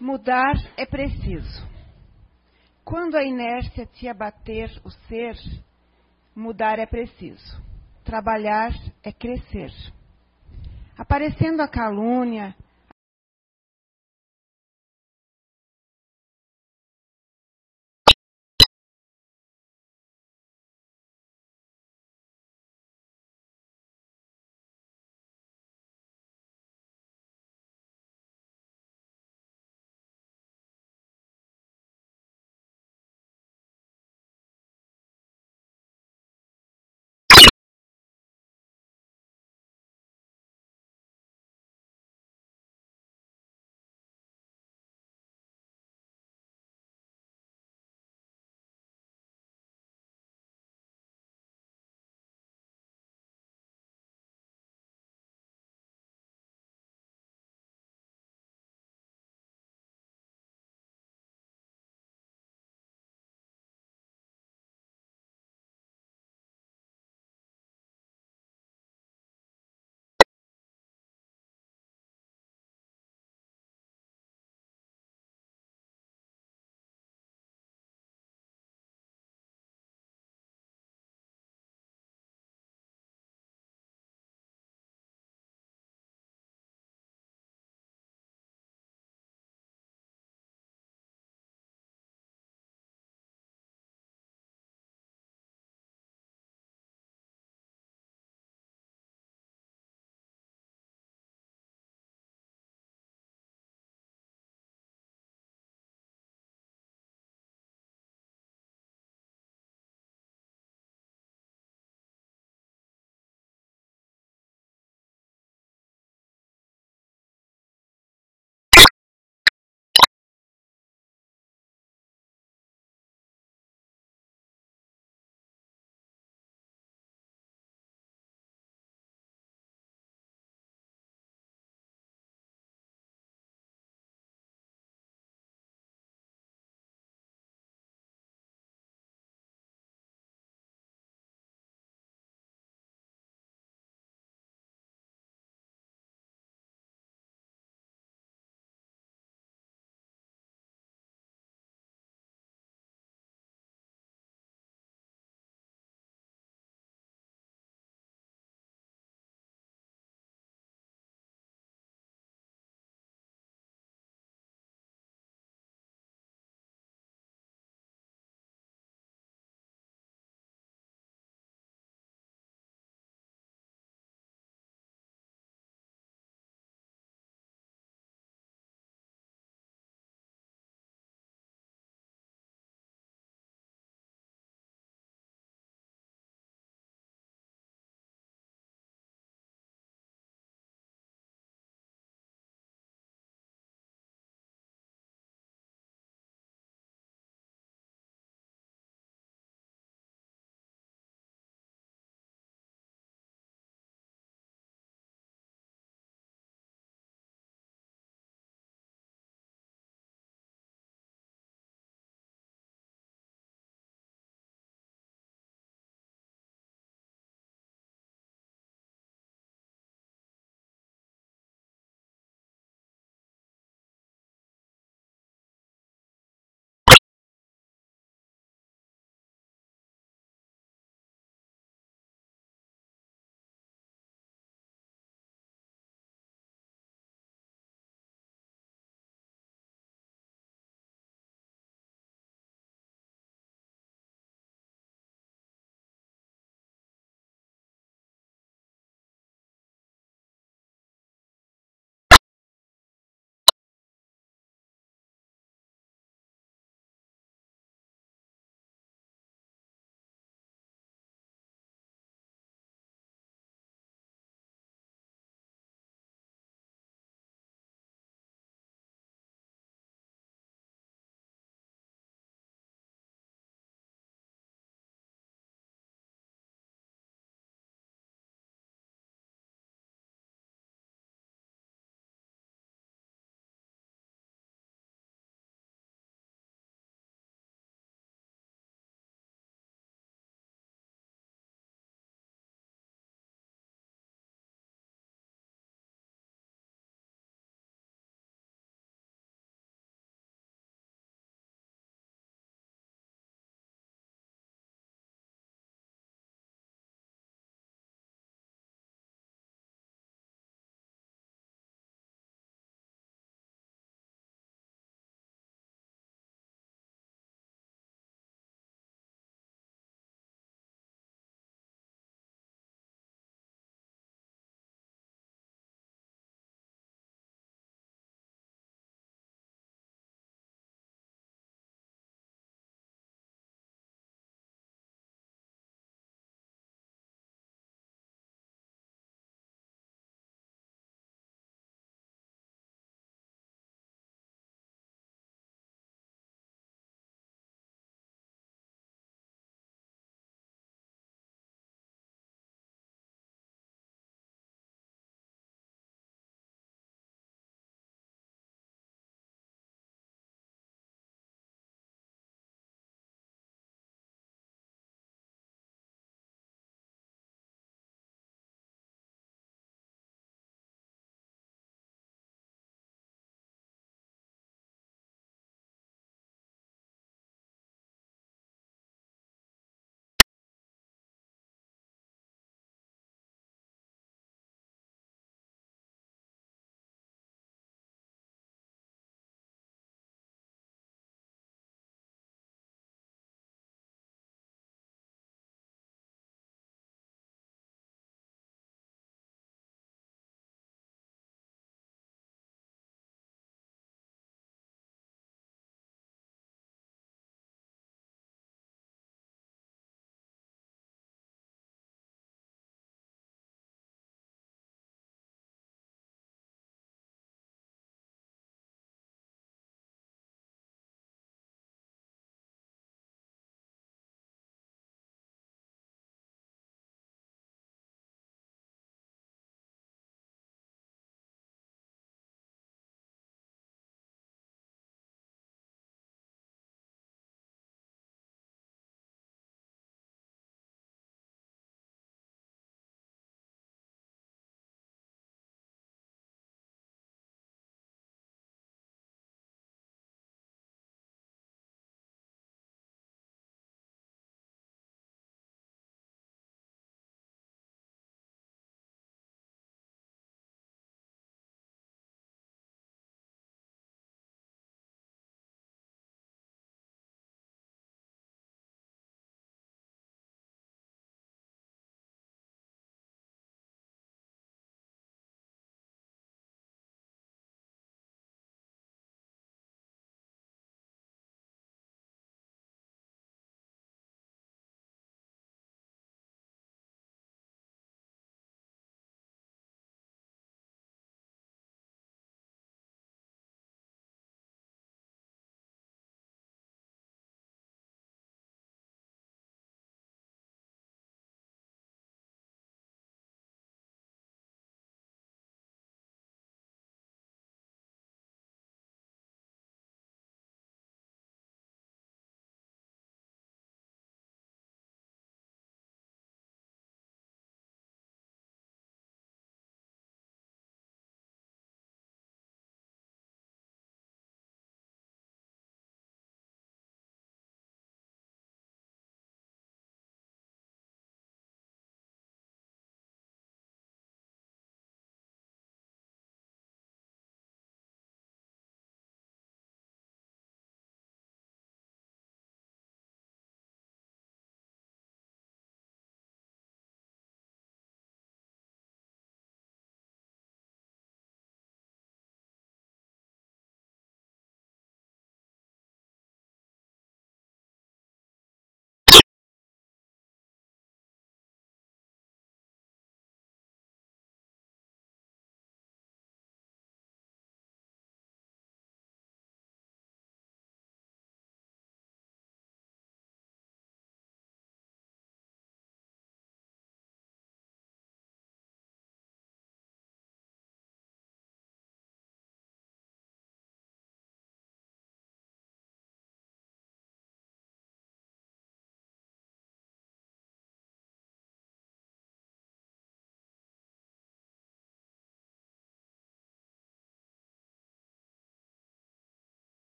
Mudar é preciso. Quando a inércia te abater o ser, mudar é preciso. Trabalhar é crescer. Aparecendo a calúnia,